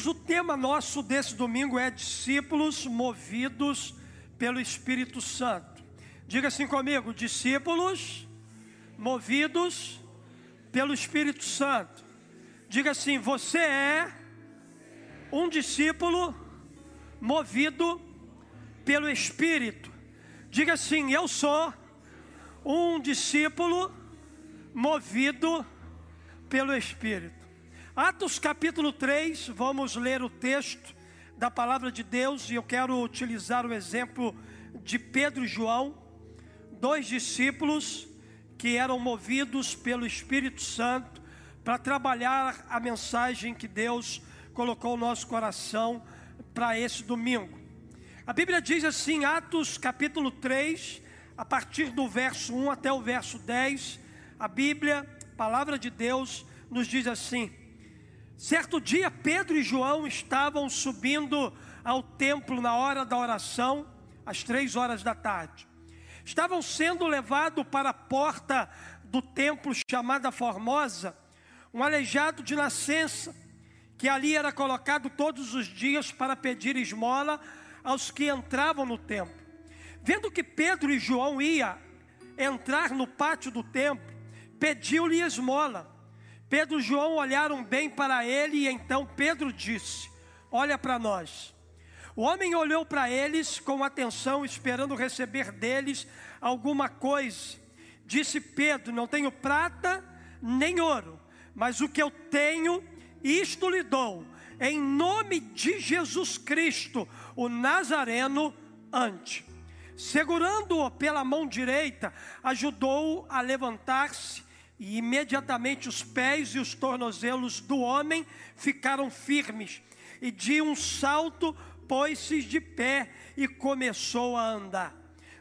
Queridos, o tema nosso desse domingo é discípulos movidos pelo Espírito Santo. Diga assim comigo: discípulos movidos pelo Espírito Santo. Diga assim: você é um discípulo movido pelo Espírito. Diga assim: eu sou um discípulo movido pelo Espírito. Atos capítulo 3, vamos ler o texto da palavra de Deus e eu quero utilizar o exemplo de Pedro e João, dois discípulos que eram movidos pelo Espírito Santo para trabalhar a mensagem que Deus colocou no nosso coração para esse domingo. A Bíblia diz assim, Atos capítulo 3, a partir do verso 1 até o verso 10, a Bíblia, palavra de Deus, nos diz assim: Certo dia, Pedro e João estavam subindo ao templo na hora da oração, às três horas da tarde. Estavam sendo levados para a porta do templo chamada Formosa, um aleijado de nascença, que ali era colocado todos os dias para pedir esmola aos que entravam no templo. Vendo que Pedro e João iam entrar no pátio do templo, pediu-lhe esmola. Pedro e João olharam bem para ele e então Pedro disse: Olha para nós. O homem olhou para eles com atenção, esperando receber deles alguma coisa. Disse Pedro: Não tenho prata nem ouro, mas o que eu tenho, isto lhe dou. Em nome de Jesus Cristo, o Nazareno, ante. Segurando-o pela mão direita, ajudou-o a levantar-se e imediatamente os pés e os tornozelos do homem ficaram firmes, e de um salto pôs-se de pé e começou a andar.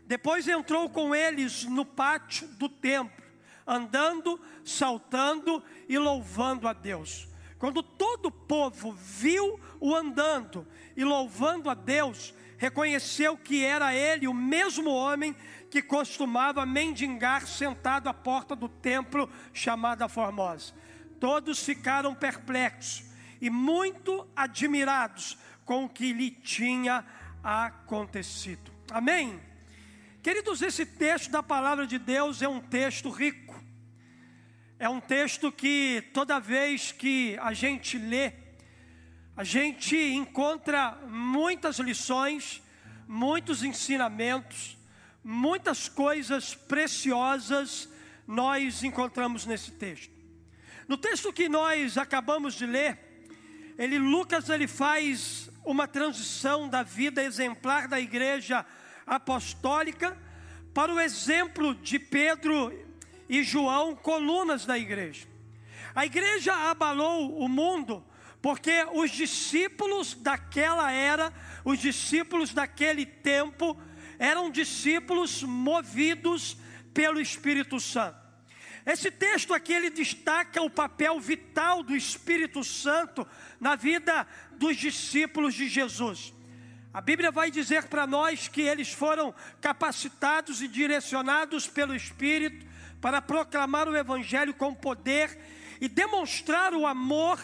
Depois entrou com eles no pátio do templo, andando, saltando e louvando a Deus. Quando todo o povo viu o andando e louvando a Deus, reconheceu que era ele o mesmo homem que costumava mendigar sentado à porta do templo chamada Formosa. Todos ficaram perplexos e muito admirados com o que lhe tinha acontecido. Amém? Queridos, esse texto da palavra de Deus é um texto rico. É um texto que toda vez que a gente lê, a gente encontra muitas lições, muitos ensinamentos, muitas coisas preciosas nós encontramos nesse texto. No texto que nós acabamos de ler, ele Lucas ele faz uma transição da vida exemplar da igreja apostólica para o exemplo de Pedro e João, colunas da igreja. A igreja abalou o mundo porque os discípulos daquela era, os discípulos daquele tempo, eram discípulos movidos pelo Espírito Santo. Esse texto aqui ele destaca o papel vital do Espírito Santo na vida dos discípulos de Jesus. A Bíblia vai dizer para nós que eles foram capacitados e direcionados pelo Espírito para proclamar o Evangelho com poder e demonstrar o amor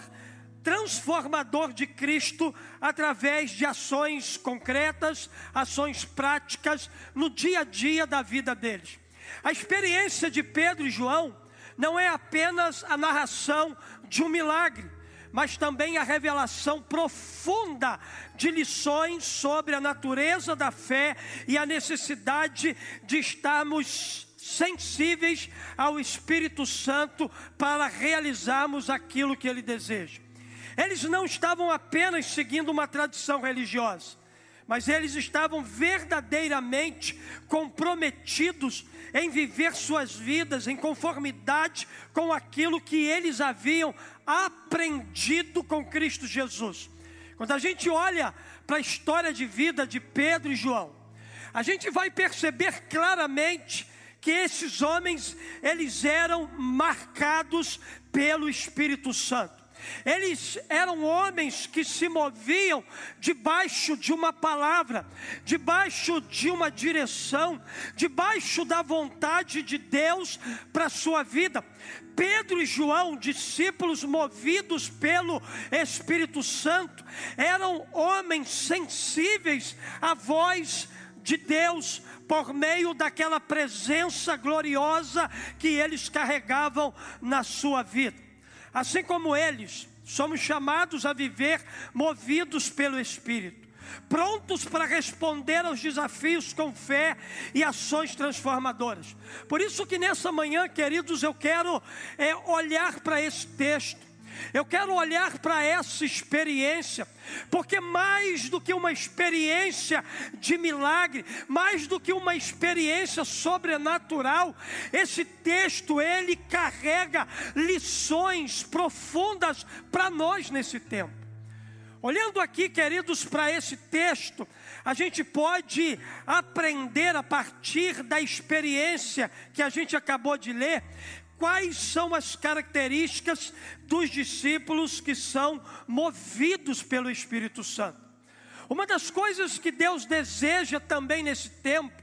transformador de Cristo através de ações concretas, ações práticas no dia a dia da vida deles. A experiência de Pedro e João não é apenas a narração de um milagre, mas também a revelação profunda de lições sobre a natureza da fé e a necessidade de estarmos sensíveis ao Espírito Santo para realizarmos aquilo que ele deseja. Eles não estavam apenas seguindo uma tradição religiosa, mas eles estavam verdadeiramente comprometidos em viver suas vidas em conformidade com aquilo que eles haviam aprendido com Cristo Jesus. Quando a gente olha para a história de vida de Pedro e João, a gente vai perceber claramente que esses homens, eles eram marcados pelo Espírito Santo. Eles eram homens que se moviam debaixo de uma palavra, debaixo de uma direção, debaixo da vontade de Deus para a sua vida. Pedro e João, discípulos movidos pelo Espírito Santo, eram homens sensíveis à voz de Deus por meio daquela presença gloriosa que eles carregavam na sua vida. Assim como eles, somos chamados a viver movidos pelo Espírito, prontos para responder aos desafios com fé e ações transformadoras. Por isso que nessa manhã, queridos, eu quero é, olhar para esse texto eu quero olhar para essa experiência, porque mais do que uma experiência de milagre, mais do que uma experiência sobrenatural, esse texto ele carrega lições profundas para nós nesse tempo. Olhando aqui, queridos, para esse texto, a gente pode aprender a partir da experiência que a gente acabou de ler, quais são as características dos discípulos que são movidos pelo Espírito Santo. Uma das coisas que Deus deseja também nesse tempo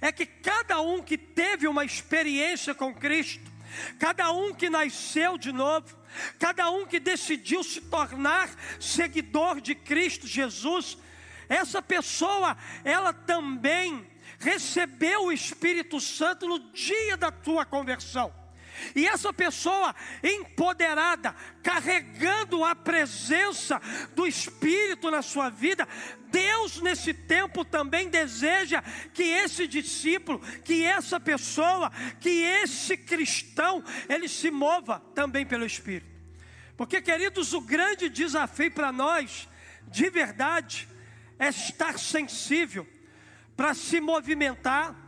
é que cada um que teve uma experiência com Cristo, cada um que nasceu de novo, cada um que decidiu se tornar seguidor de Cristo Jesus, essa pessoa, ela também recebeu o Espírito Santo no dia da tua conversão. E essa pessoa empoderada, carregando a presença do Espírito na sua vida, Deus nesse tempo também deseja que esse discípulo, que essa pessoa, que esse cristão, ele se mova também pelo Espírito. Porque, queridos, o grande desafio para nós, de verdade, é estar sensível para se movimentar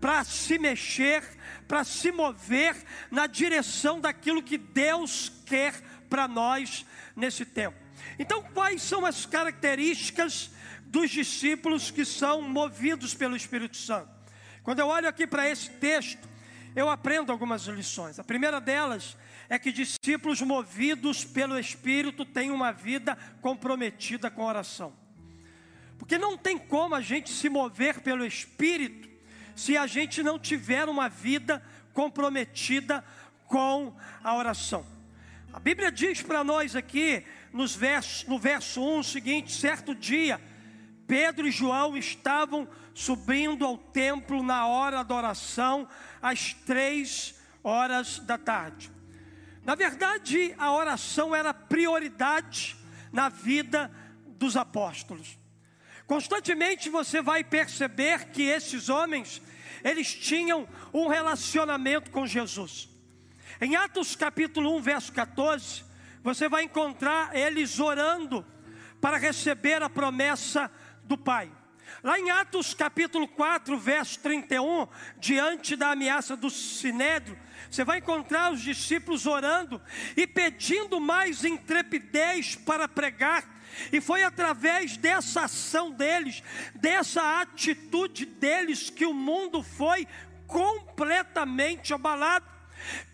para se mexer, para se mover na direção daquilo que Deus quer para nós nesse tempo. Então, quais são as características dos discípulos que são movidos pelo Espírito Santo? Quando eu olho aqui para esse texto, eu aprendo algumas lições. A primeira delas é que discípulos movidos pelo Espírito têm uma vida comprometida com oração. Porque não tem como a gente se mover pelo Espírito se a gente não tiver uma vida comprometida com a oração. A Bíblia diz para nós aqui, nos versos, no verso 1, o seguinte: certo dia, Pedro e João estavam subindo ao templo na hora da oração, às três horas da tarde. Na verdade, a oração era prioridade na vida dos apóstolos. Constantemente você vai perceber que esses homens eles tinham um relacionamento com Jesus. Em Atos capítulo 1, verso 14, você vai encontrar eles orando para receber a promessa do Pai. Lá em Atos capítulo 4, verso 31, diante da ameaça do sinédrio, você vai encontrar os discípulos orando e pedindo mais intrepidez para pregar e foi através dessa ação deles, dessa atitude deles, que o mundo foi completamente abalado.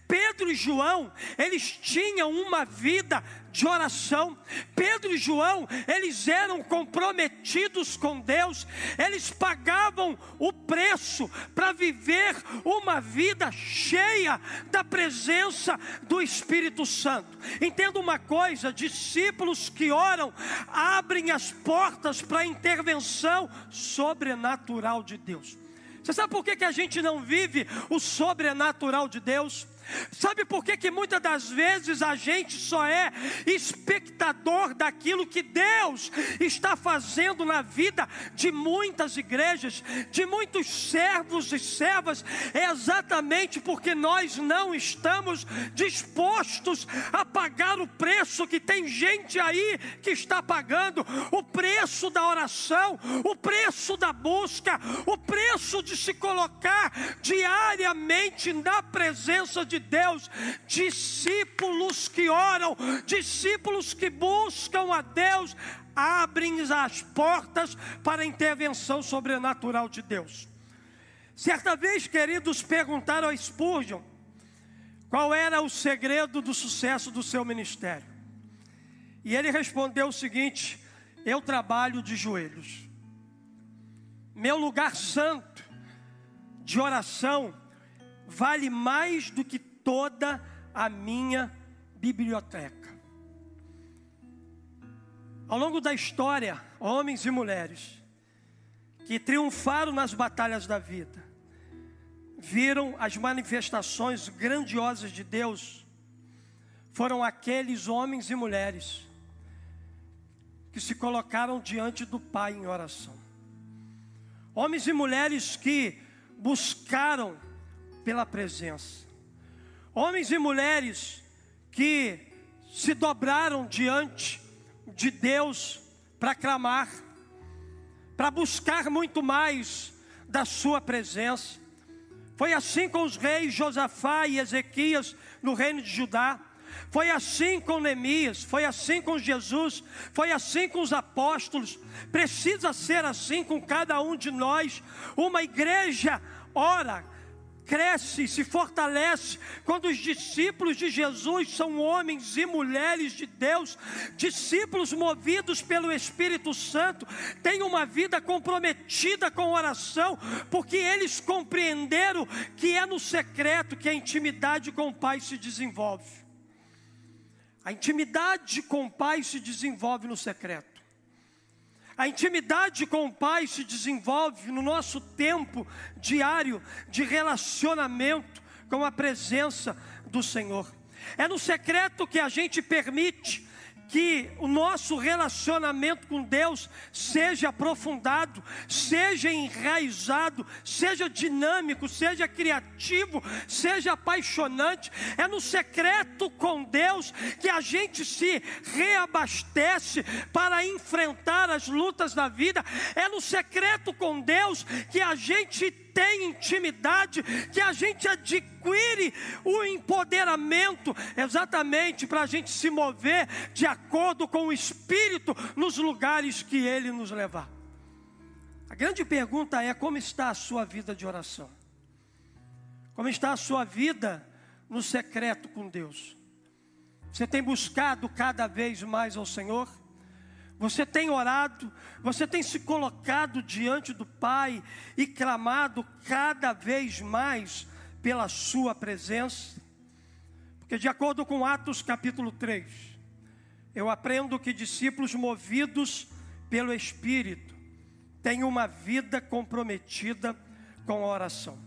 Pedro e João, eles tinham uma vida de oração. Pedro e João, eles eram comprometidos com Deus, eles pagavam o preço para viver uma vida cheia da presença do Espírito Santo. Entenda uma coisa: discípulos que oram abrem as portas para a intervenção sobrenatural de Deus. Você sabe por que, que a gente não vive o sobrenatural de Deus? Sabe por que, que muitas das vezes a gente só é espectador daquilo que Deus está fazendo na vida de muitas igrejas, de muitos servos e servas? É exatamente porque nós não estamos dispostos a pagar o preço que tem gente aí que está pagando o preço da oração, o preço da busca, o preço de se colocar diariamente na presença de de Deus, discípulos que oram, discípulos que buscam a Deus, abrem as portas para a intervenção sobrenatural de Deus. Certa vez, queridos, perguntaram a Spurgeon qual era o segredo do sucesso do seu ministério. E ele respondeu o seguinte: Eu trabalho de joelhos. Meu lugar santo de oração vale mais do que toda a minha biblioteca. Ao longo da história, homens e mulheres que triunfaram nas batalhas da vida, viram as manifestações grandiosas de Deus, foram aqueles homens e mulheres que se colocaram diante do Pai em oração. Homens e mulheres que buscaram pela presença. Homens e mulheres que se dobraram diante de Deus para clamar, para buscar muito mais da sua presença. Foi assim com os reis Josafá e Ezequias no reino de Judá. Foi assim com Neemias, foi assim com Jesus, foi assim com os apóstolos. Precisa ser assim com cada um de nós. Uma igreja ora, cresce, se fortalece quando os discípulos de Jesus são homens e mulheres de Deus, discípulos movidos pelo Espírito Santo, têm uma vida comprometida com oração, porque eles compreenderam que é no secreto que a intimidade com o Pai se desenvolve. A intimidade com o Pai se desenvolve no secreto. A intimidade com o Pai se desenvolve no nosso tempo diário de relacionamento com a presença do Senhor. É no secreto que a gente permite que o nosso relacionamento com Deus seja aprofundado, seja enraizado, seja dinâmico, seja criativo, seja apaixonante. É no secreto com Deus que a gente se reabastece para enfrentar as lutas da vida. É no secreto com Deus que a gente tem intimidade, que a gente adquire o empoderamento exatamente para a gente se mover de acordo com o Espírito nos lugares que Ele nos levar. A grande pergunta é: como está a sua vida de oração? Como está a sua vida no secreto com Deus? Você tem buscado cada vez mais ao Senhor? Você tem orado, você tem se colocado diante do Pai e clamado cada vez mais pela Sua presença? Porque, de acordo com Atos capítulo 3, eu aprendo que discípulos movidos pelo Espírito têm uma vida comprometida com a oração.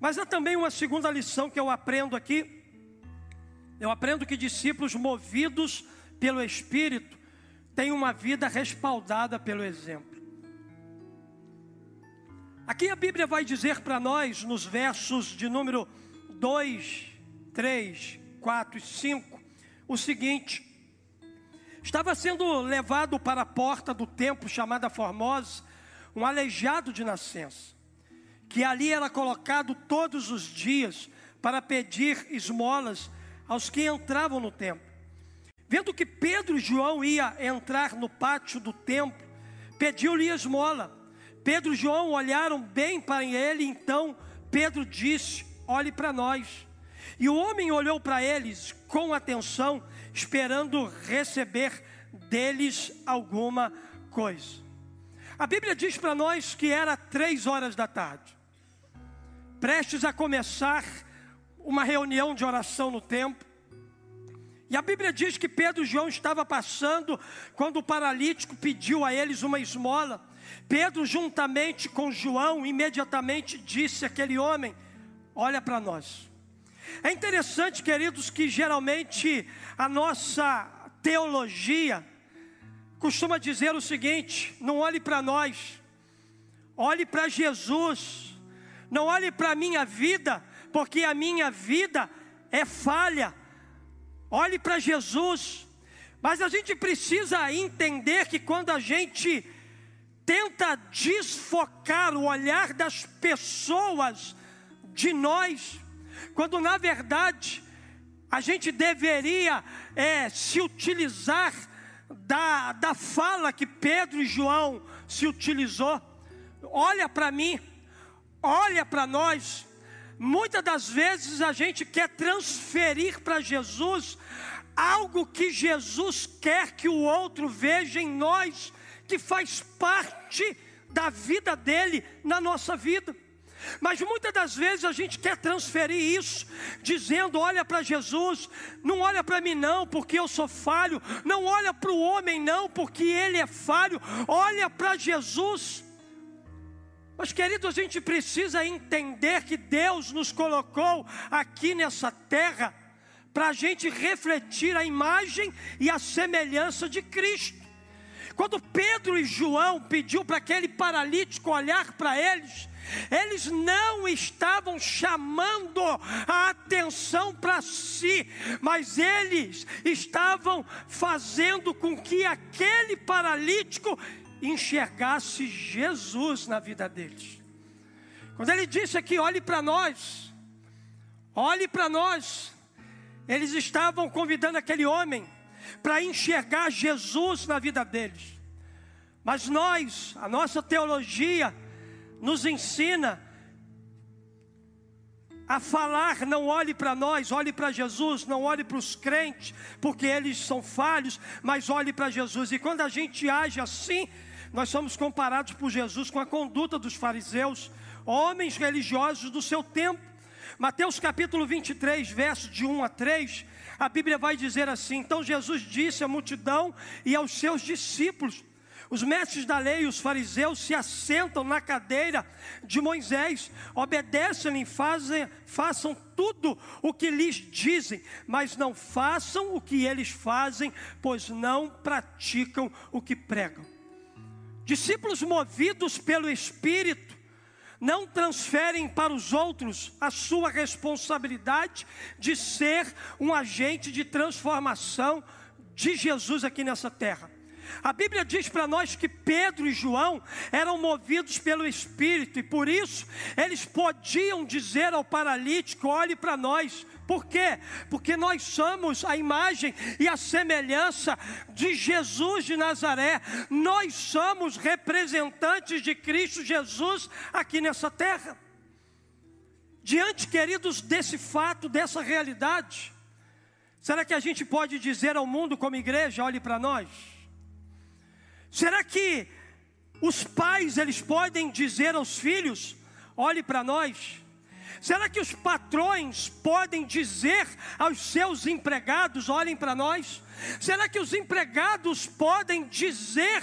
Mas há também uma segunda lição que eu aprendo aqui. Eu aprendo que discípulos movidos pelo Espírito tem uma vida respaldada pelo exemplo. Aqui a Bíblia vai dizer para nós, nos versos de número 2, 3, 4 e 5, o seguinte: estava sendo levado para a porta do templo chamada Formosa, um aleijado de nascença, que ali era colocado todos os dias para pedir esmolas aos que entravam no templo. Vendo que Pedro e João ia entrar no pátio do templo, pediu-lhe esmola. Pedro e João olharam bem para ele, então Pedro disse: Olhe para nós. E o homem olhou para eles com atenção, esperando receber deles alguma coisa. A Bíblia diz para nós que era três horas da tarde, prestes a começar uma reunião de oração no templo. E a Bíblia diz que Pedro e João estavam passando quando o paralítico pediu a eles uma esmola. Pedro, juntamente com João, imediatamente disse àquele homem: Olha para nós. É interessante, queridos, que geralmente a nossa teologia costuma dizer o seguinte: não olhe para nós, olhe para Jesus, não olhe para a minha vida, porque a minha vida é falha olhe para Jesus. Mas a gente precisa entender que quando a gente tenta desfocar o olhar das pessoas de nós, quando na verdade a gente deveria é, se utilizar da, da fala que Pedro e João se utilizou. Olha para mim, olha para nós, Muitas das vezes a gente quer transferir para Jesus algo que Jesus quer que o outro veja em nós, que faz parte da vida dele na nossa vida. Mas muitas das vezes a gente quer transferir isso, dizendo: olha para Jesus, não olha para mim não, porque eu sou falho, não olha para o homem não, porque ele é falho, olha para Jesus. Mas, querido, a gente precisa entender que Deus nos colocou aqui nessa terra para a gente refletir a imagem e a semelhança de Cristo. Quando Pedro e João pediu para aquele paralítico olhar para eles, eles não estavam chamando a atenção para si, mas eles estavam fazendo com que aquele paralítico enxergasse Jesus na vida deles. Quando ele disse aqui: olhe para nós, olhe para nós, eles estavam convidando aquele homem para enxergar Jesus na vida deles. Mas nós, a nossa teologia, nos ensina a falar, não olhe para nós, olhe para Jesus, não olhe para os crentes, porque eles são falhos, mas olhe para Jesus. E quando a gente age assim, nós somos comparados por Jesus com a conduta dos fariseus, homens religiosos do seu tempo. Mateus capítulo 23, versos de 1 a 3, a Bíblia vai dizer assim: Então Jesus disse à multidão e aos seus discípulos: os mestres da lei e os fariseus se assentam na cadeira de Moisés, obedecem-lhe, fazem, façam tudo o que lhes dizem, mas não façam o que eles fazem, pois não praticam o que pregam. Discípulos movidos pelo Espírito não transferem para os outros a sua responsabilidade de ser um agente de transformação de Jesus aqui nessa terra. A Bíblia diz para nós que Pedro e João eram movidos pelo Espírito e por isso eles podiam dizer ao paralítico: olhe para nós. Por quê? Porque nós somos a imagem e a semelhança de Jesus de Nazaré. Nós somos representantes de Cristo Jesus aqui nessa terra. Diante, queridos, desse fato, dessa realidade, será que a gente pode dizer ao mundo como igreja, olhe para nós? Será que os pais eles podem dizer aos filhos: olhe para nós? Será que os patrões podem dizer aos seus empregados: olhem para nós? Será que os empregados podem dizer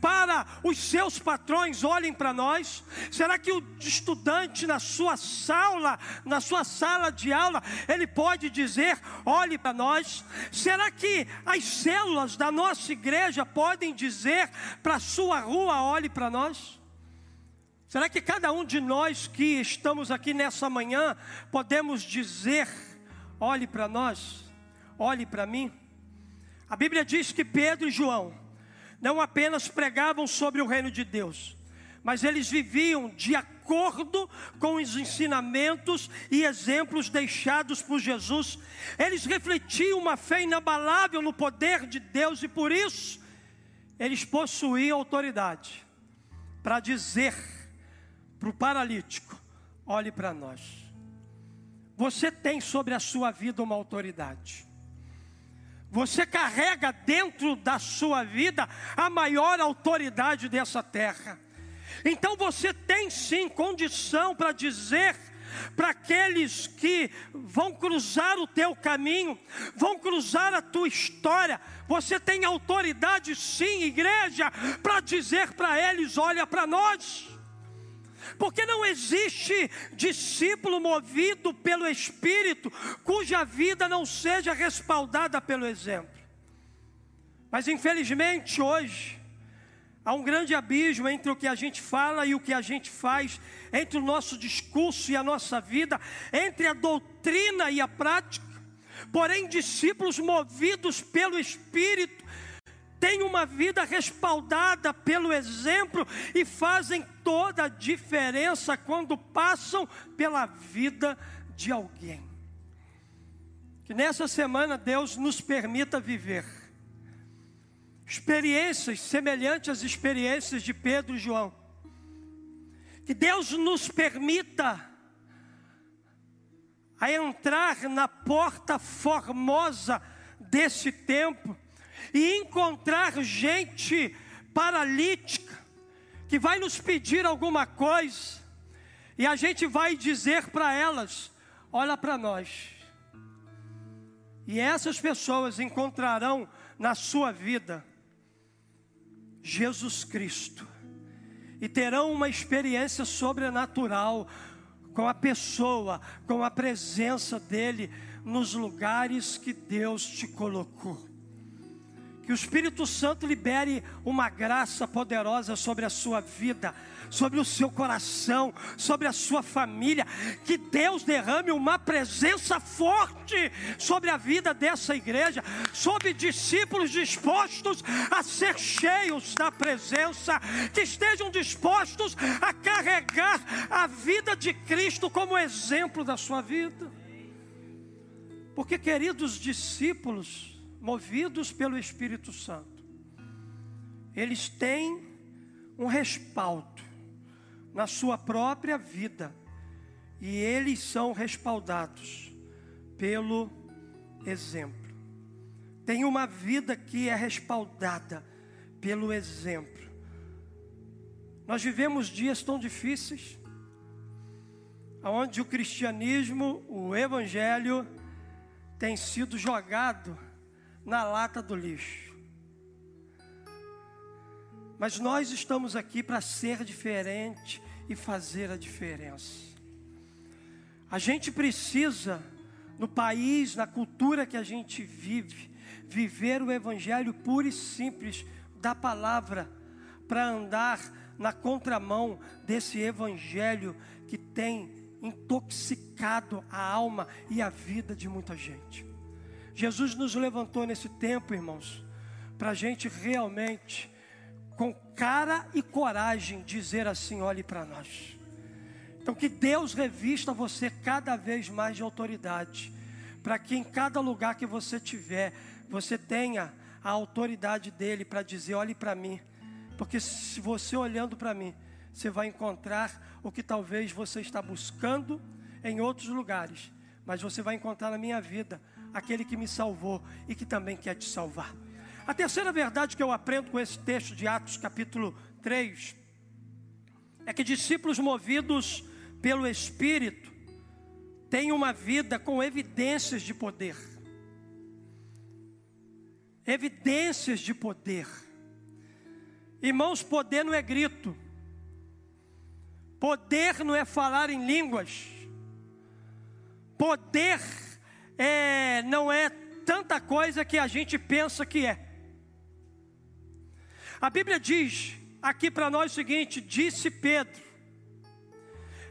para os seus patrões: olhem para nós? Será que o estudante na sua sala, na sua sala de aula, ele pode dizer: olhe para nós? Será que as células da nossa igreja podem dizer para a sua rua: olhe para nós? Será que cada um de nós que estamos aqui nessa manhã podemos dizer: olhe para nós, olhe para mim? A Bíblia diz que Pedro e João não apenas pregavam sobre o reino de Deus, mas eles viviam de acordo com os ensinamentos e exemplos deixados por Jesus. Eles refletiam uma fé inabalável no poder de Deus e por isso eles possuíam autoridade para dizer para o paralítico: olhe para nós. Você tem sobre a sua vida uma autoridade. Você carrega dentro da sua vida a maior autoridade dessa terra. Então você tem sim condição para dizer para aqueles que vão cruzar o teu caminho, vão cruzar a tua história. Você tem autoridade, sim, igreja, para dizer para eles: olha para nós. Porque não existe discípulo movido pelo Espírito cuja vida não seja respaldada pelo exemplo. Mas infelizmente hoje há um grande abismo entre o que a gente fala e o que a gente faz, entre o nosso discurso e a nossa vida, entre a doutrina e a prática. Porém, discípulos movidos pelo Espírito têm uma vida respaldada pelo exemplo e fazem toda a diferença quando passam pela vida de alguém. Que nessa semana Deus nos permita viver experiências semelhantes às experiências de Pedro e João. Que Deus nos permita a entrar na porta formosa desse tempo e encontrar gente paralítica que vai nos pedir alguma coisa e a gente vai dizer para elas: olha para nós. E essas pessoas encontrarão na sua vida Jesus Cristo e terão uma experiência sobrenatural com a pessoa, com a presença dEle nos lugares que Deus te colocou. Que o Espírito Santo libere uma graça poderosa sobre a sua vida sobre o seu coração, sobre a sua família. Que Deus derrame uma presença forte sobre a vida dessa igreja, sobre discípulos dispostos a ser cheios da presença, que estejam dispostos a carregar a vida de Cristo como exemplo da sua vida. Porque, queridos discípulos, movidos pelo Espírito Santo, eles têm um respaldo na sua própria vida. E eles são respaldados pelo exemplo. Tem uma vida que é respaldada pelo exemplo. Nós vivemos dias tão difíceis, onde o cristianismo, o evangelho, tem sido jogado na lata do lixo. Mas nós estamos aqui para ser diferente e fazer a diferença. A gente precisa, no país, na cultura que a gente vive, viver o evangelho puro e simples da palavra, para andar na contramão desse evangelho que tem intoxicado a alma e a vida de muita gente. Jesus nos levantou nesse tempo, irmãos, para a gente realmente com cara e coragem dizer assim: olhe para nós. Então, que Deus revista você cada vez mais de autoridade, para que em cada lugar que você tiver, você tenha a autoridade dele para dizer: olhe para mim, porque se você olhando para mim, você vai encontrar o que talvez você está buscando em outros lugares, mas você vai encontrar na minha vida aquele que me salvou e que também quer te salvar. A terceira verdade que eu aprendo com esse texto de Atos, capítulo 3, é que discípulos movidos pelo Espírito têm uma vida com evidências de poder. Evidências de poder. Irmãos, poder não é grito. Poder não é falar em línguas. Poder é, não é tanta coisa que a gente pensa que é. A Bíblia diz aqui para nós o seguinte: disse Pedro: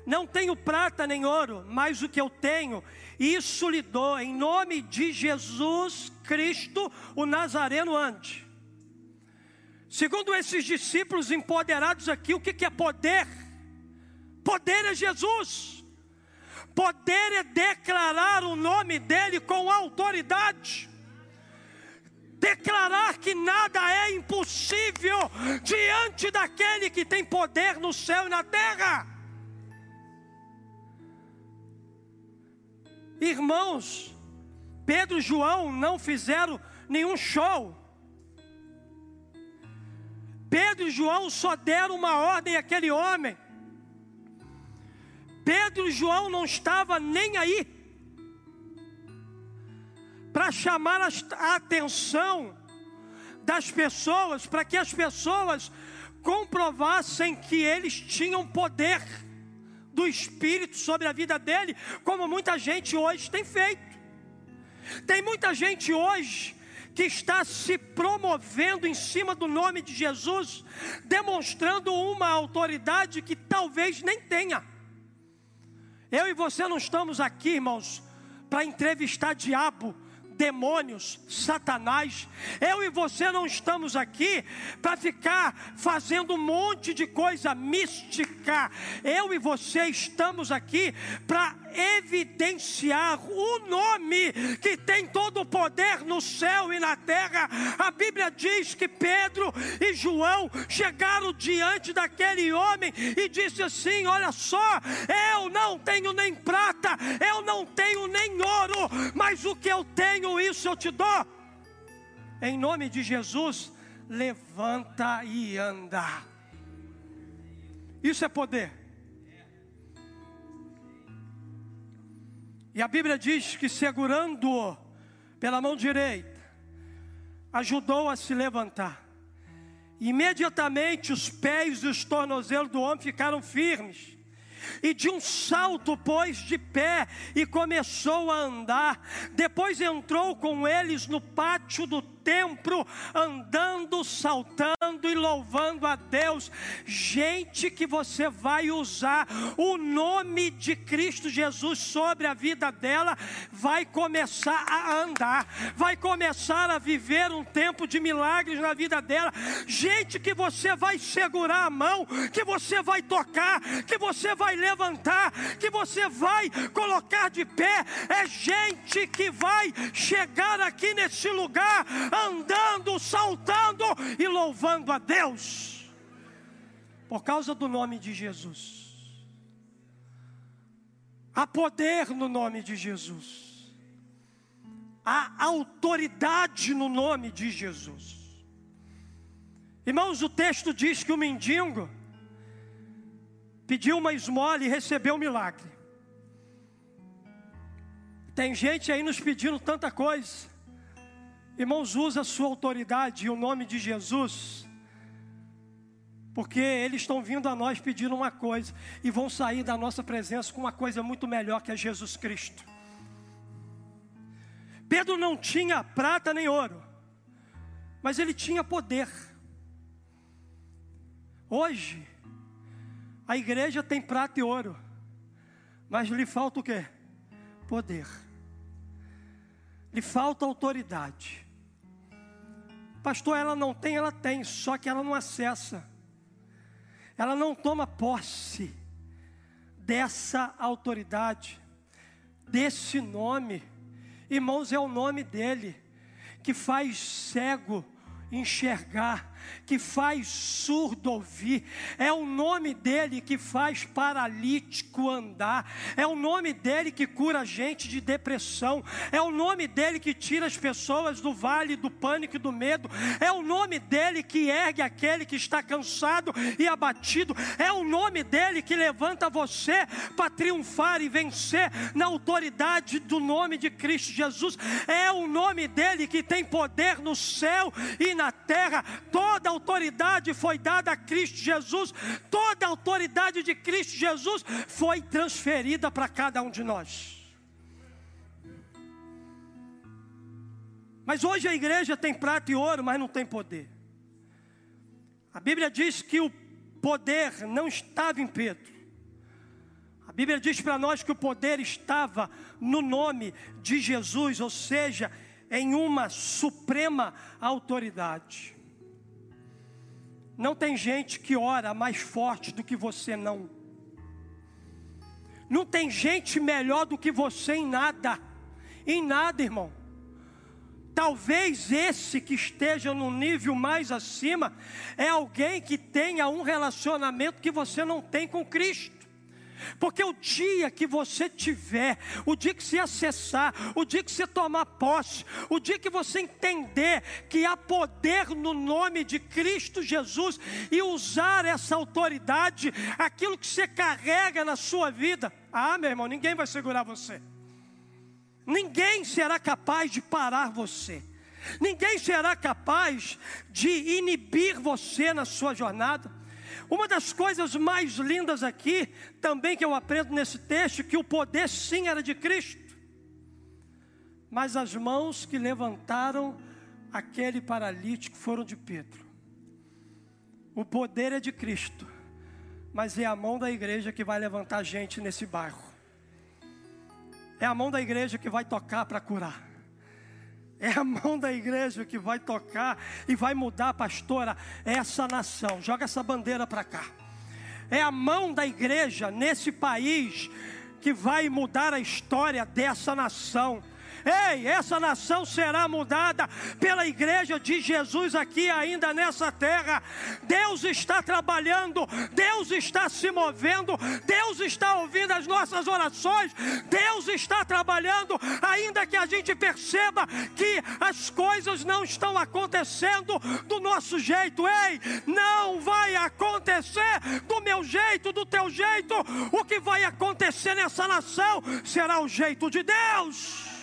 Não tenho prata nem ouro, mas o que eu tenho, isso lhe dou, em nome de Jesus Cristo, o Nazareno ande. Segundo esses discípulos empoderados aqui, o que, é poder? Poder é Jesus. Poder é declarar o nome dele com autoridade declarar que nada é impossível diante daquele que tem poder no céu e na terra. Irmãos, Pedro e João não fizeram nenhum show. Pedro e João só deram uma ordem àquele homem. Pedro e João não estavam nem aí para chamar a atenção das pessoas, para que as pessoas comprovassem que eles tinham poder do Espírito sobre a vida dele, como muita gente hoje tem feito. Tem muita gente hoje que está se promovendo em cima do nome de Jesus, demonstrando uma autoridade que talvez nem tenha. Eu e você não estamos aqui, irmãos, para entrevistar diabo demônios, Satanás. Eu e você não estamos aqui para ficar fazendo um monte de coisa mística. Eu e você estamos aqui para evidenciar o nome que tem todo o poder no céu e na terra. A Bíblia diz que Pedro e João chegaram diante daquele homem e disse assim: Olha só, eu não tenho nem prata, eu não tenho Pois o que eu tenho, isso eu te dou. Em nome de Jesus, levanta e anda. Isso é poder. E a Bíblia diz que segurando-o pela mão direita, ajudou a se levantar. Imediatamente os pés e os tornozelos do homem ficaram firmes. E de um salto pôs de pé e começou a andar. Depois entrou com eles no pátio do templo, andando, saltando e louvando a Deus. Gente que você vai usar o nome de Cristo Jesus sobre a vida dela, vai começar a andar, vai começar a viver um tempo de milagres na vida dela. Gente que você vai segurar a mão, que você vai tocar, que você vai levantar, que você vai colocar de pé. É gente que vai chegar aqui nesse lugar andando, saltando e louvando a Deus, por causa do nome de Jesus. Há poder no nome de Jesus, há autoridade no nome de Jesus. Irmãos, o texto diz que o mendigo pediu uma esmola e recebeu um milagre. Tem gente aí nos pedindo tanta coisa. Irmãos, usa a sua autoridade e o nome de Jesus, porque eles estão vindo a nós pedindo uma coisa e vão sair da nossa presença com uma coisa muito melhor que é Jesus Cristo. Pedro não tinha prata nem ouro, mas ele tinha poder. Hoje, a igreja tem prata e ouro, mas lhe falta o que? Poder. Lhe falta autoridade. Pastor, ela não tem, ela tem, só que ela não acessa. Ela não toma posse dessa autoridade, desse nome. Irmãos, é o nome dele que faz cego enxergar, que faz surdo ouvir, é o nome dele que faz paralítico andar, é o nome dele que cura gente de depressão, é o nome dele que tira as pessoas do vale do pânico e do medo, é o nome dele que ergue aquele que está cansado e abatido, é o nome dele que levanta você para triunfar e vencer na autoridade do nome de Cristo Jesus, é o nome dele que tem poder no céu e na terra, toda autoridade foi dada a Cristo Jesus, toda a autoridade de Cristo Jesus foi transferida para cada um de nós. Mas hoje a igreja tem prata e ouro, mas não tem poder. A Bíblia diz que o poder não estava em Pedro. A Bíblia diz para nós que o poder estava no nome de Jesus, ou seja, em uma suprema autoridade. Não tem gente que ora mais forte do que você, não. Não tem gente melhor do que você em nada, em nada, irmão. Talvez esse que esteja no nível mais acima é alguém que tenha um relacionamento que você não tem com Cristo. Porque o dia que você tiver, o dia que você acessar, o dia que você tomar posse, o dia que você entender que há poder no nome de Cristo Jesus e usar essa autoridade, aquilo que você carrega na sua vida, ah, meu irmão, ninguém vai segurar você. Ninguém será capaz de parar você. Ninguém será capaz de inibir você na sua jornada. Uma das coisas mais lindas aqui, também que eu aprendo nesse texto, que o poder sim era de Cristo, mas as mãos que levantaram aquele paralítico foram de Pedro. O poder é de Cristo, mas é a mão da igreja que vai levantar gente nesse bairro. É a mão da igreja que vai tocar para curar. É a mão da igreja que vai tocar e vai mudar, pastora, essa nação. Joga essa bandeira para cá. É a mão da igreja nesse país que vai mudar a história dessa nação. Ei, essa nação será mudada pela igreja de Jesus aqui ainda nessa terra. Deus está trabalhando, Deus está se movendo, Deus está ouvindo as nossas orações, Deus está trabalhando, ainda que a gente perceba que as coisas não estão acontecendo do nosso jeito. Ei, não vai acontecer do meu jeito, do teu jeito. O que vai acontecer nessa nação será o jeito de Deus.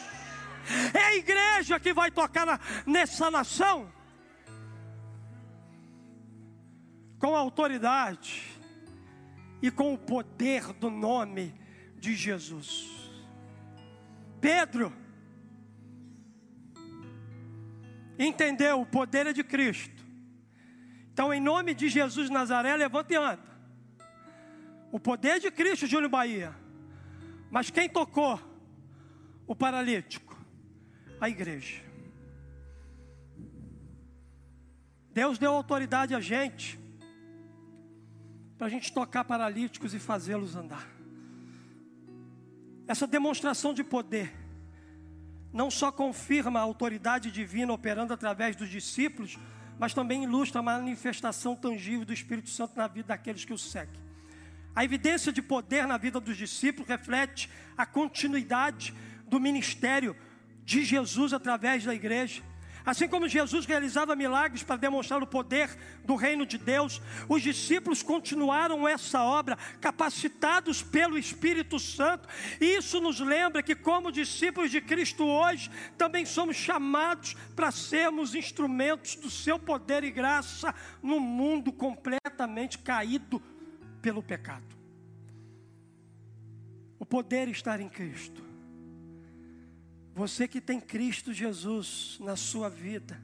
É a igreja que vai tocar na, nessa nação com autoridade e com o poder do nome de Jesus. Pedro entendeu o poder é de Cristo. Então, em nome de Jesus Nazaré, levanta e anda. O poder de Cristo, Júnior Bahia. Mas quem tocou o paralítico? A igreja. Deus deu autoridade a gente para a gente tocar paralíticos e fazê-los andar. Essa demonstração de poder não só confirma a autoridade divina operando através dos discípulos, mas também ilustra a manifestação tangível do Espírito Santo na vida daqueles que o seguem. A evidência de poder na vida dos discípulos reflete a continuidade do ministério de Jesus através da igreja. Assim como Jesus realizava milagres para demonstrar o poder do reino de Deus, os discípulos continuaram essa obra capacitados pelo Espírito Santo. Isso nos lembra que, como discípulos de Cristo hoje, também somos chamados para sermos instrumentos do seu poder e graça no mundo completamente caído pelo pecado. O poder está em Cristo. Você que tem Cristo Jesus na sua vida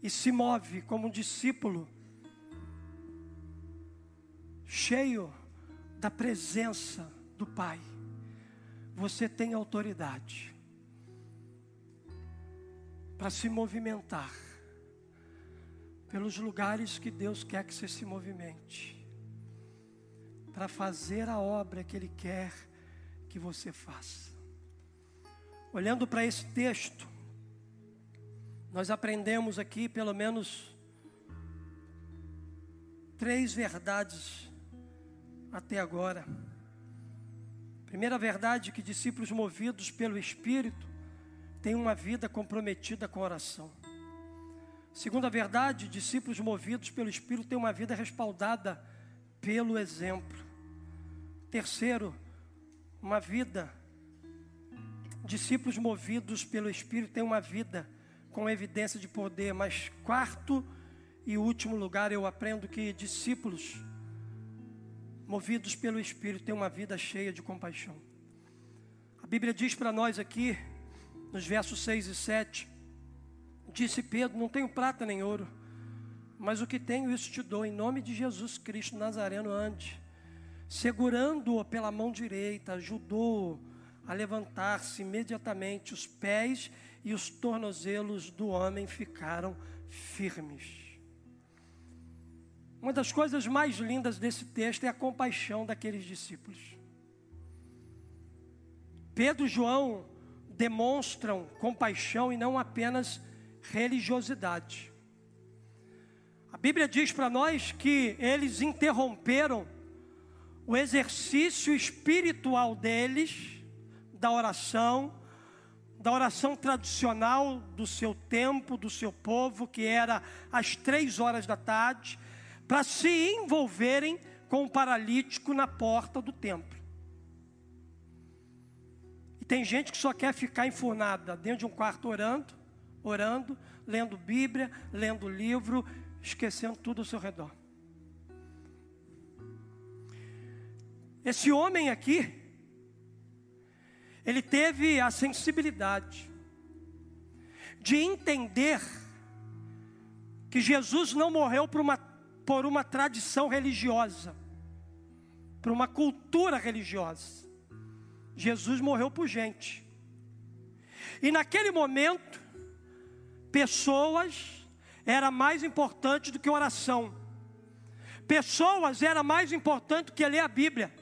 e se move como um discípulo cheio da presença do Pai, você tem autoridade para se movimentar pelos lugares que Deus quer que você se movimente, para fazer a obra que Ele quer que você faça. Olhando para esse texto, nós aprendemos aqui pelo menos três verdades até agora. Primeira verdade que discípulos movidos pelo Espírito têm uma vida comprometida com a oração. Segunda verdade, discípulos movidos pelo Espírito têm uma vida respaldada pelo exemplo. Terceiro, uma vida discípulos movidos pelo Espírito têm uma vida com evidência de poder, mas quarto e último lugar, eu aprendo que discípulos movidos pelo Espírito têm uma vida cheia de compaixão. A Bíblia diz para nós aqui, nos versos 6 e 7, disse Pedro: Não tenho prata nem ouro, mas o que tenho, isso te dou, em nome de Jesus Cristo Nazareno, ande, segurando-o pela mão direita, ajudou-o a levantar-se imediatamente, os pés e os tornozelos do homem ficaram firmes. Uma das coisas mais lindas desse texto é a compaixão daqueles discípulos. Pedro e João demonstram compaixão e não apenas religiosidade. A Bíblia diz para nós que eles interromperam o exercício espiritual deles da oração, da oração tradicional do seu tempo, do seu povo, que era às três horas da tarde, para se envolverem com o paralítico na porta do templo. E tem gente que só quer ficar enfurnada dentro de um quarto orando, orando, lendo Bíblia, lendo livro, esquecendo tudo ao seu redor. Esse homem aqui, ele teve a sensibilidade de entender que Jesus não morreu por uma, por uma tradição religiosa, por uma cultura religiosa. Jesus morreu por gente. E naquele momento, pessoas era mais importante do que oração. Pessoas era mais importante do que ler a Bíblia.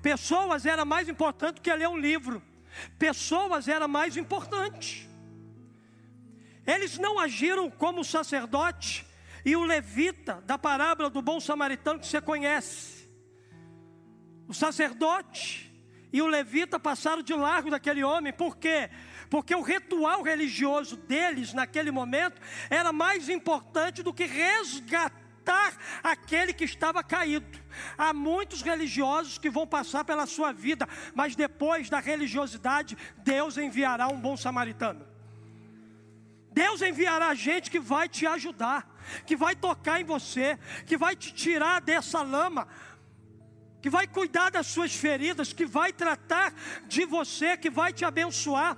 Pessoas era mais importante do que ler um livro. Pessoas era mais importante. Eles não agiram como o sacerdote e o levita da parábola do bom samaritano que você conhece. O sacerdote e o levita passaram de largo daquele homem, por quê? Porque o ritual religioso deles naquele momento era mais importante do que resgatar aquele que estava caído. Há muitos religiosos que vão passar pela sua vida, mas depois da religiosidade, Deus enviará um bom samaritano. Deus enviará gente que vai te ajudar, que vai tocar em você, que vai te tirar dessa lama, que vai cuidar das suas feridas, que vai tratar de você, que vai te abençoar.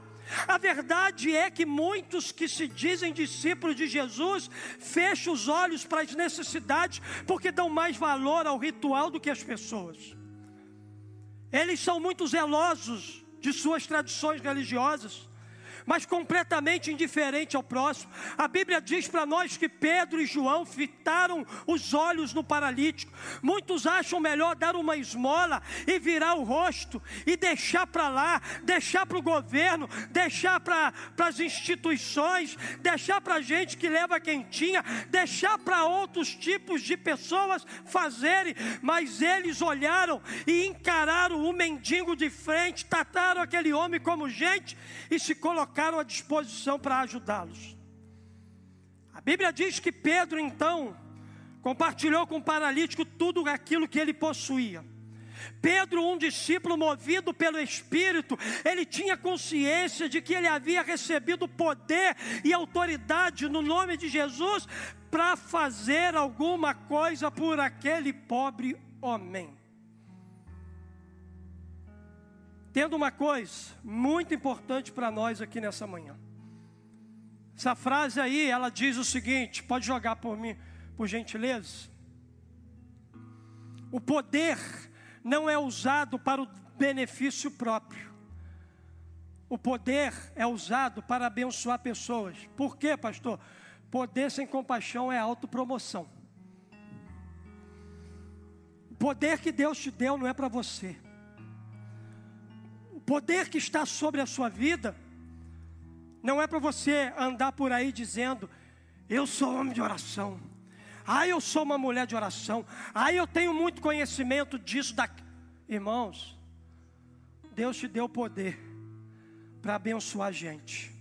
A verdade é que muitos que se dizem discípulos de Jesus fecham os olhos para as necessidades, porque dão mais valor ao ritual do que as pessoas. Eles são muito zelosos de suas tradições religiosas mas completamente indiferente ao próximo. A Bíblia diz para nós que Pedro e João fitaram os olhos no paralítico. Muitos acham melhor dar uma esmola e virar o rosto e deixar para lá, deixar para o governo, deixar para as instituições, deixar para a gente que leva quentinha, deixar para outros tipos de pessoas fazerem, mas eles olharam e encararam o mendigo de frente, trataram aquele homem como gente e se colocaram colocaram à disposição para ajudá-los. A Bíblia diz que Pedro então compartilhou com o paralítico tudo aquilo que ele possuía. Pedro, um discípulo movido pelo Espírito, ele tinha consciência de que ele havia recebido poder e autoridade no nome de Jesus para fazer alguma coisa por aquele pobre homem. Tendo uma coisa muito importante para nós aqui nessa manhã. Essa frase aí, ela diz o seguinte: pode jogar por mim, por gentileza. O poder não é usado para o benefício próprio. O poder é usado para abençoar pessoas. Por quê, pastor? Poder sem compaixão é autopromoção. O poder que Deus te deu não é para você poder que está sobre a sua vida não é para você andar por aí dizendo: Eu sou homem de oração. Ah, eu sou uma mulher de oração. Ah, eu tenho muito conhecimento disso, da... Irmãos, Deus te deu poder para abençoar a gente.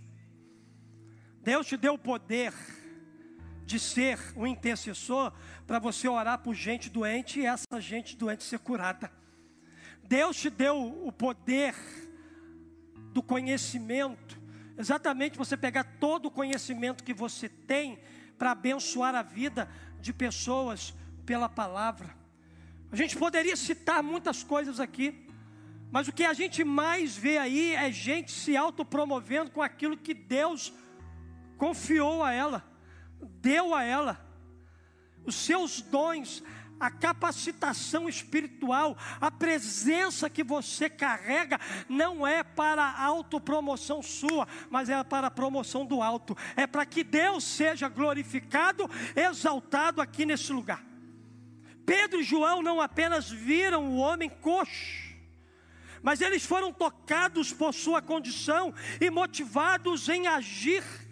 Deus te deu o poder de ser um intercessor para você orar por gente doente e essa gente doente ser curada. Deus te deu o poder do conhecimento, exatamente você pegar todo o conhecimento que você tem para abençoar a vida de pessoas pela palavra. A gente poderia citar muitas coisas aqui, mas o que a gente mais vê aí é gente se autopromovendo com aquilo que Deus confiou a ela, deu a ela. Os seus dons, a capacitação espiritual, a presença que você carrega, não é para a autopromoção sua, mas é para a promoção do alto, é para que Deus seja glorificado, exaltado aqui nesse lugar. Pedro e João não apenas viram o homem coxo, mas eles foram tocados por sua condição e motivados em agir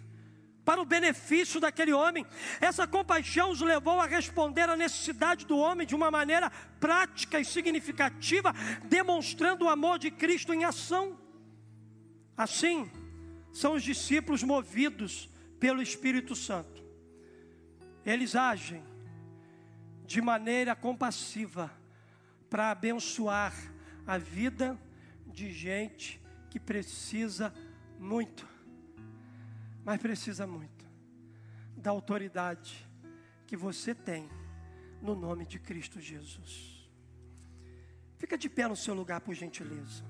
para o benefício daquele homem. Essa compaixão os levou a responder à necessidade do homem de uma maneira prática e significativa, demonstrando o amor de Cristo em ação. Assim, são os discípulos movidos pelo Espírito Santo. Eles agem de maneira compassiva para abençoar a vida de gente que precisa muito mas precisa muito da autoridade que você tem no nome de Cristo Jesus. Fica de pé no seu lugar, por gentileza.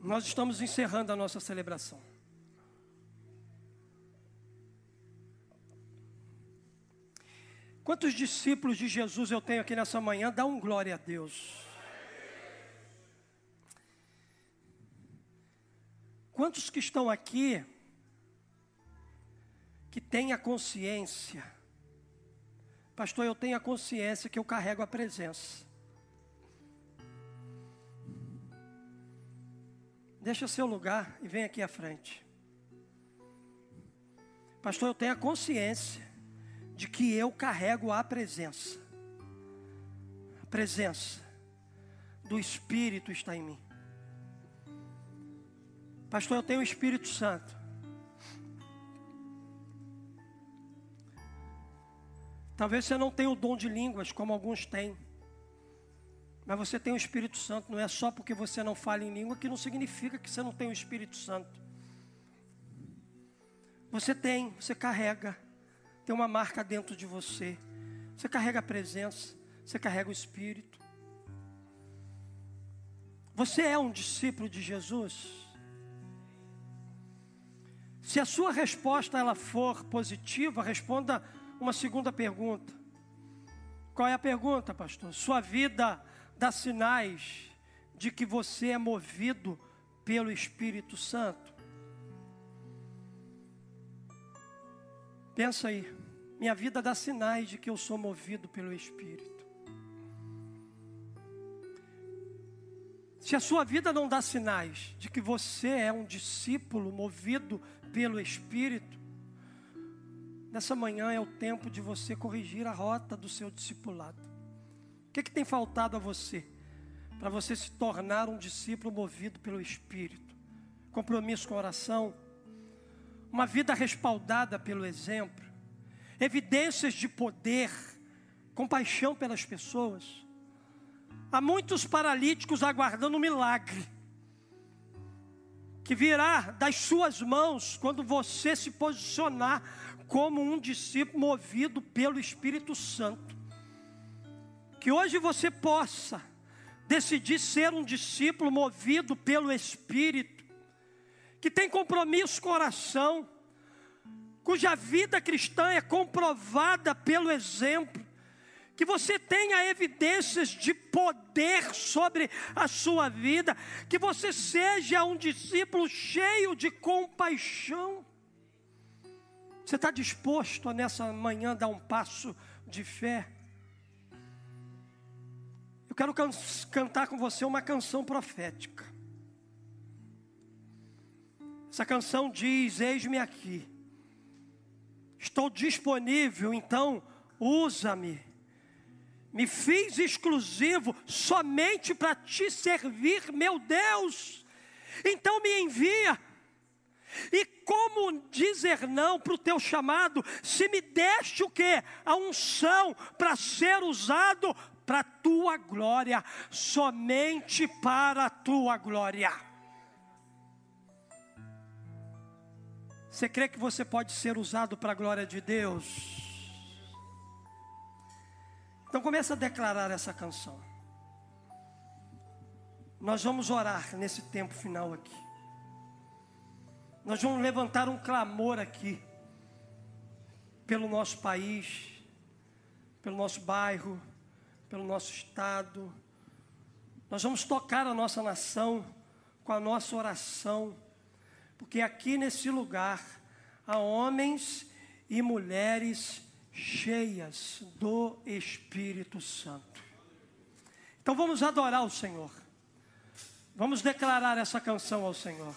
Nós estamos encerrando a nossa celebração. Quantos discípulos de Jesus eu tenho aqui nessa manhã? Dá um glória a Deus. Quantos que estão aqui que têm a consciência? Pastor, eu tenho a consciência que eu carrego a presença. deixa seu lugar e vem aqui à frente. Pastor, eu tenho a consciência de que eu carrego a presença. A presença do Espírito está em mim. Pastor, eu tenho o Espírito Santo. Talvez você não tenha o dom de línguas, como alguns têm. Mas você tem o Espírito Santo. Não é só porque você não fala em língua que não significa que você não tem o Espírito Santo. Você tem, você carrega. Tem uma marca dentro de você. Você carrega a presença, você carrega o Espírito. Você é um discípulo de Jesus? Se a sua resposta ela for positiva, responda uma segunda pergunta. Qual é a pergunta, pastor? Sua vida dá sinais de que você é movido pelo Espírito Santo? Pensa aí. Minha vida dá sinais de que eu sou movido pelo Espírito. Se a sua vida não dá sinais de que você é um discípulo movido pelo Espírito, Nessa manhã é o tempo de você corrigir a rota do seu discipulado. O que, que tem faltado a você? Para você se tornar um discípulo movido pelo Espírito. Compromisso com a oração. Uma vida respaldada pelo exemplo. Evidências de poder. Compaixão pelas pessoas. Há muitos paralíticos aguardando um milagre que virá das suas mãos quando você se posicionar como um discípulo movido pelo Espírito Santo. Que hoje você possa decidir ser um discípulo movido pelo Espírito, que tem compromisso com a oração, cuja vida cristã é comprovada pelo exemplo, que você tenha evidências de poder sobre a sua vida, que você seja um discípulo cheio de compaixão. Você está disposto a nessa manhã dar um passo de fé? Eu quero can cantar com você uma canção profética. Essa canção diz: Eis-me aqui, estou disponível, então usa-me. Me fiz exclusivo somente para te servir, meu Deus. Então me envia e como dizer não para o teu chamado, se me deste o que? A unção para ser usado para a tua glória, somente para a tua glória. Você crê que você pode ser usado para a glória de Deus? Então começa a declarar essa canção. Nós vamos orar nesse tempo final aqui. Nós vamos levantar um clamor aqui, pelo nosso país, pelo nosso bairro, pelo nosso estado. Nós vamos tocar a nossa nação com a nossa oração, porque aqui nesse lugar há homens e mulheres cheias do Espírito Santo. Então vamos adorar o Senhor. Vamos declarar essa canção ao Senhor.